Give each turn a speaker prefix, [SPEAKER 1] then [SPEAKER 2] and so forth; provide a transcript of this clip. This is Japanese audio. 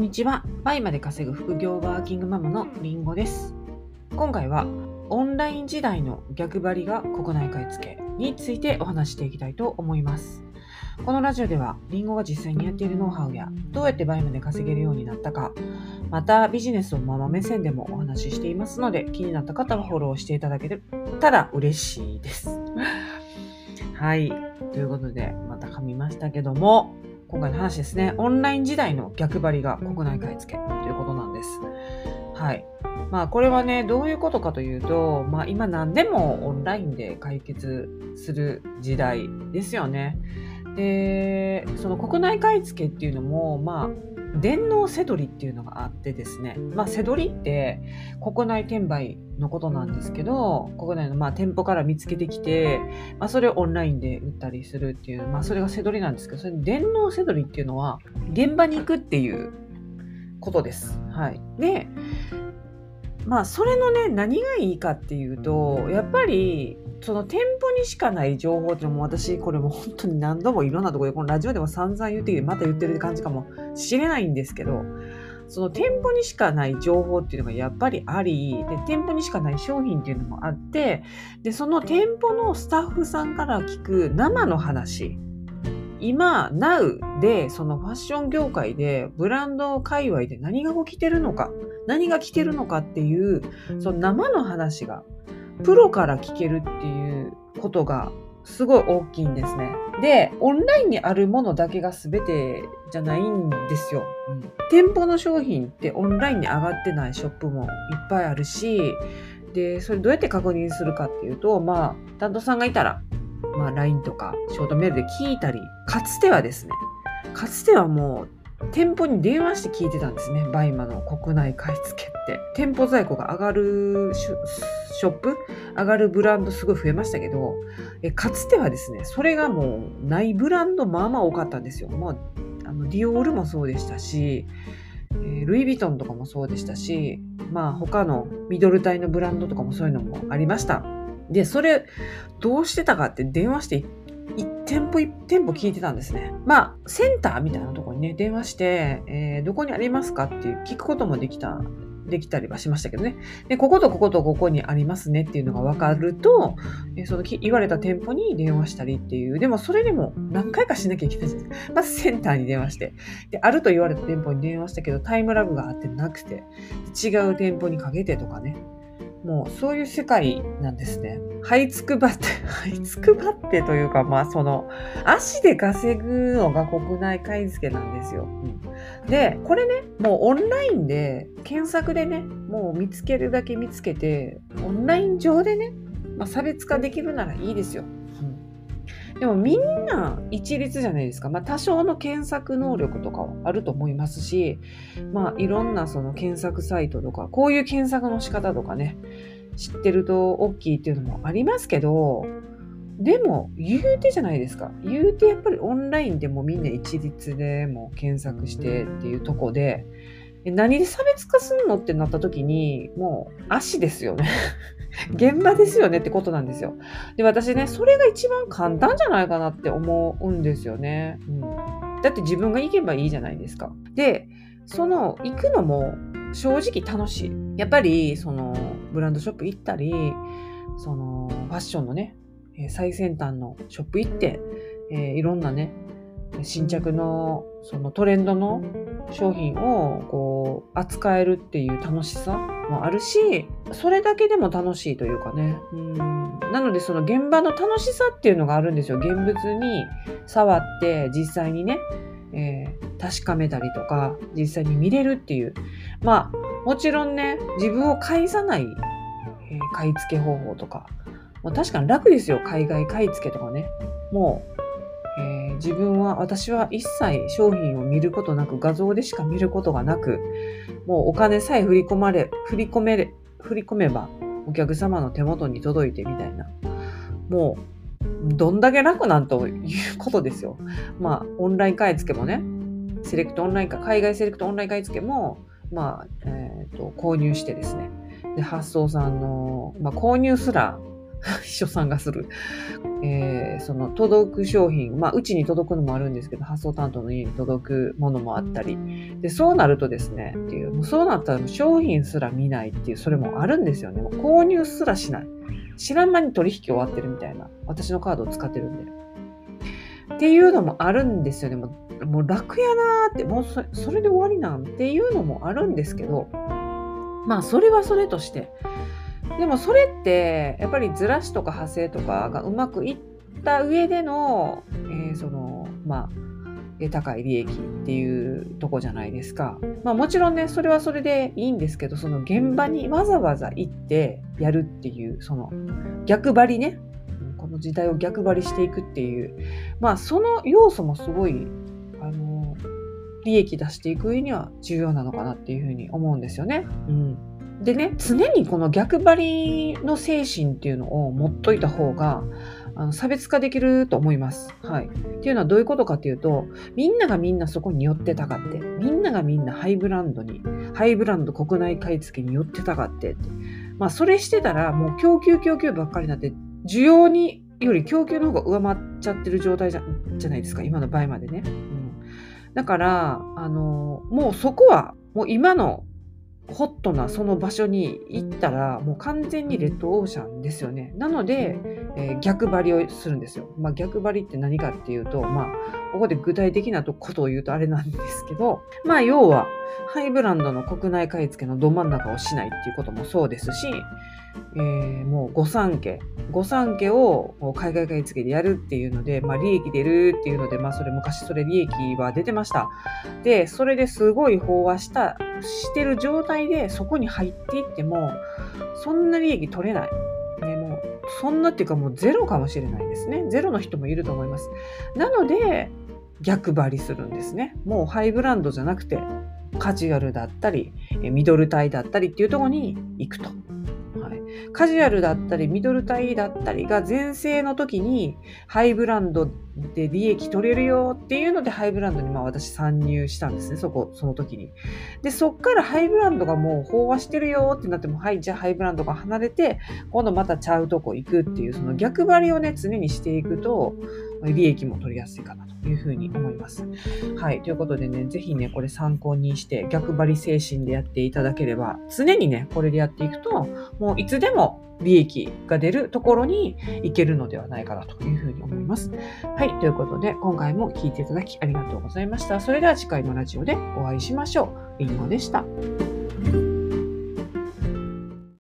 [SPEAKER 1] んにちは。 BUYMA で稼ぐ副業ワーキングママのりんごです。今回はオンライン時代の逆張りが国内買い付けについてお話していきたいと思います。このラジオではりんごが実際にやっているノウハウやどうやって BUYMA で稼げるようになったか、またビジネスをママ目線でもお話ししていますので気になった方はフォローしていただけたら嬉しいです。はい。ということで、また噛みましたけども、今回の話ですね。オンライン時代の逆張りが国内買い付けということなんです。はい。まあこれはね、どういうことかというと、まあ今何でもオンラインで解決する時代ですよね。で、その国内買い付けっていうのも、まあ、電脳せどりっていうのがあってですね。まあ、せどりって国内転売のことなんですけど、国内のまあ店舗から見つけてきて、まあ、それをオンラインで売ったりするっていう、まあ、それがせどりなんですけど、それ電脳せどりっていうのは、現場に行くっていうことです。はい。で、まあ、それのね、何がいいかっていうと、やっぱり、その店舗にしかない情報っていうのも私、これも本当に何度もいろんなところで、このラジオでも散々言ってきて、また言ってる感じかもしれないんですけど、その店舗にしかない情報っていうのがやっぱりあり、で店舗にしかない商品っていうのもあって、で、その店舗のスタッフさんから聞く生の話、今、Now で、そのファッション業界で、ブランド界隈で何が起きてるのか、何が来てるのかっていう、その生の話が、プロから聞けるっていうことが、すごい大きいんですね。で、オンラインにあるものだけが全てじゃないんですよ。うん店舗の商品ってオンラインに上がってないショップもいっぱいあるし、で、それどうやって確認するかっていうと、まあ、担当さんがいたら、まあ、LINE とかショートメールで聞いたり、かつてはですね、かつてはもう、店舗に電話して聞いてたんですね。 BUYMA の国内買い付けって。店舗在庫が上がるショップ？上がるブランドすごい増えましたけど、えかつてはですね、それがもうないブランドまあまあ多かったんですよ。まあ、あのディオールもそうでしたし、えールイ・ヴィトンとかもそうでしたし、まあ他のミドル帯のブランドとかもそういうのもありました。で、それどうしてたかって電話して一店舗一店舗聞いてたんですね。まあ、センターみたいなとこにね、電話して、えーどこにありますかっていう聞くこともできた、できたりはしましたけどね。で、こことこことここにありますねっていうのが分かると、えその言われた店舗に電話したりっていう、でもそれでも何回かしなきゃいけないじゃないです。まずセンターに電話して、で、あると言われた店舗に電話したけど、タイムラグがあってなくて、違う店舗にかけてとかね。もうそういう世界なんですね。這いつくばって、這いつくばってというか、まあその、足で稼ぐのが国内買い付けなんですよ。うんで、これね、もうオンラインで、検索でね、もう見つけるだけ見つけて、オンライン上でね、まあ、差別化できるならいいですよ。でもみんな一律じゃないですか。まあ多少の検索能力とかはあると思いますし、まあいろんなその検索サイトとか、こういう検索の仕方とかね、知ってると大きいっていうのもありますけど、でも言うてじゃないですか。言うてやっぱりオンラインでもみんな一律でも検索してっていうとこで、何で差別化すんの？ってなった時に、もう足ですよね。現場ですよねってことなんですよ。で、私ね、それが一番簡単じゃないかなって思うんですよね。うん、だって自分が行けばいいじゃないですか。で、その行くのも正直楽しい。やっぱり、その、ブランドショップ行ったり、その、ファッションのね、えー最先端のショップ行って、えーいろんなね、新着の、そのトレンドの商品をこう扱えるっていう楽しさもあるし、それだけでも楽しいというかね。うんなのでその現場の楽しさっていうのがあるんですよ。現物に触って実際にね、えー確かめたりとか、実際に見れるっていう。まあ、もちろんね、自分を介さない、えー買い付け方法とか、まあ、確かに楽ですよ。海外買い付けとかね。もう、えー自分は、私は一切商品を見ることなく、画像でしか見ることがなく、もうお金さえ振り込まれ、振り込め、振り込めば、お客様の手元に届いてみたいな。もう、どんだけ楽なんということですよ。まあ、オンライン買い付けもね、セレクトオンラインか、海外セレクトオンライン買い付けも、まあ、えっ、と、購入してですね。で、発送さんの、まあ、購入すら、秘書さんがする。えー、その届く商品、まあ、うちに届くのもあるんですけど、発送担当の家に届くものもあったり。で、そうなるとですね、っていう、もうそうなったら商品すら見ないっていう、それもあるんですよね。もう購入すらしない。知らん間に取引終わってるみたいな。私のカードを使ってるんで。っていうのもあるんですよね。もうもう楽やなーって、もうそそれで終わりなんていうのもあるんですけど、まあそれはそれとして。でもそれってやっぱりずらしとか派生とかがうまくいった上での、えー、そのまあ高い利益っていうとこじゃないですか。まあもちろんね、それはそれでいいんですけど、その現場にわざわざ行ってやるっていう、その逆張りね。この時代を逆張りしていくっていう、まあその要素もすごい、あの、利益出していく上には重要なのかなっていうふうに思うんですよね。うん。でね、常にこの逆張りの精神っていうのを持っといた方が、あの差別化できると思います。はい。っていうのはどういうことかっていうと、みんながみんなそこに寄ってたかって、みんながみんなハイブランドに、ハイブランド国内買い付けに寄ってたかってって。まあ、それしてたら、もう供給供給ばっかりになって、需要により供給の方が上回っちゃってる状態じゃじゃないですか、今の場合までね。うん、だから、あの、もうそこは、もう今のホットなその場所に行ったらもう完全にレッドオーシャンですよね。なので、えー、逆張りをするんですよ。まあ、逆張りって何かっていうと、まあ、ここで具体的なことを言うとあれなんですけど、まあ、要は、ハイブランドの国内買い付けのど真ん中をしないっていうこともそうですし、えー、もう御三家、御三家を海外買い付けでやるっていうので、まあ利益出るっていうので、まあそれ昔それ利益は出てました。で、それですごい飽和した、してる状態でそこに入っていっても、そんな利益取れない。ね、もう、そんなっていうかもうゼロかもしれないですね。ゼロの人もいると思います。なので、逆張りするんですね。もうハイブランドじゃなくて、カジュアルだったり、ミドルタイだったりっていうとこに行くと。カジュアルだったり、ミドルイだったりが全盛の時に、ハイブランドで利益取れるよっていうので、ハイブランドにまあ私参入したんですね、そこ、その時に。で、そっからハイブランドがもう飽和してるよってなっても、はい、じゃあハイブランドが離れて、今度またちゃうとこ行くっていう、その逆張りをね、常にしていくと、利益も取りやすいかなというふうに思います。はい。ということでね、ぜひね、これ参考にして逆張り精神でやっていただければ、常にね、これでやっていくと、もういつでも利益が出るところに行けるのではないかなというふうに思います。はい。ということで、今回も聞いていただきありがとうございました。それでは次回のラジオでお会いしましょう。りんごでした。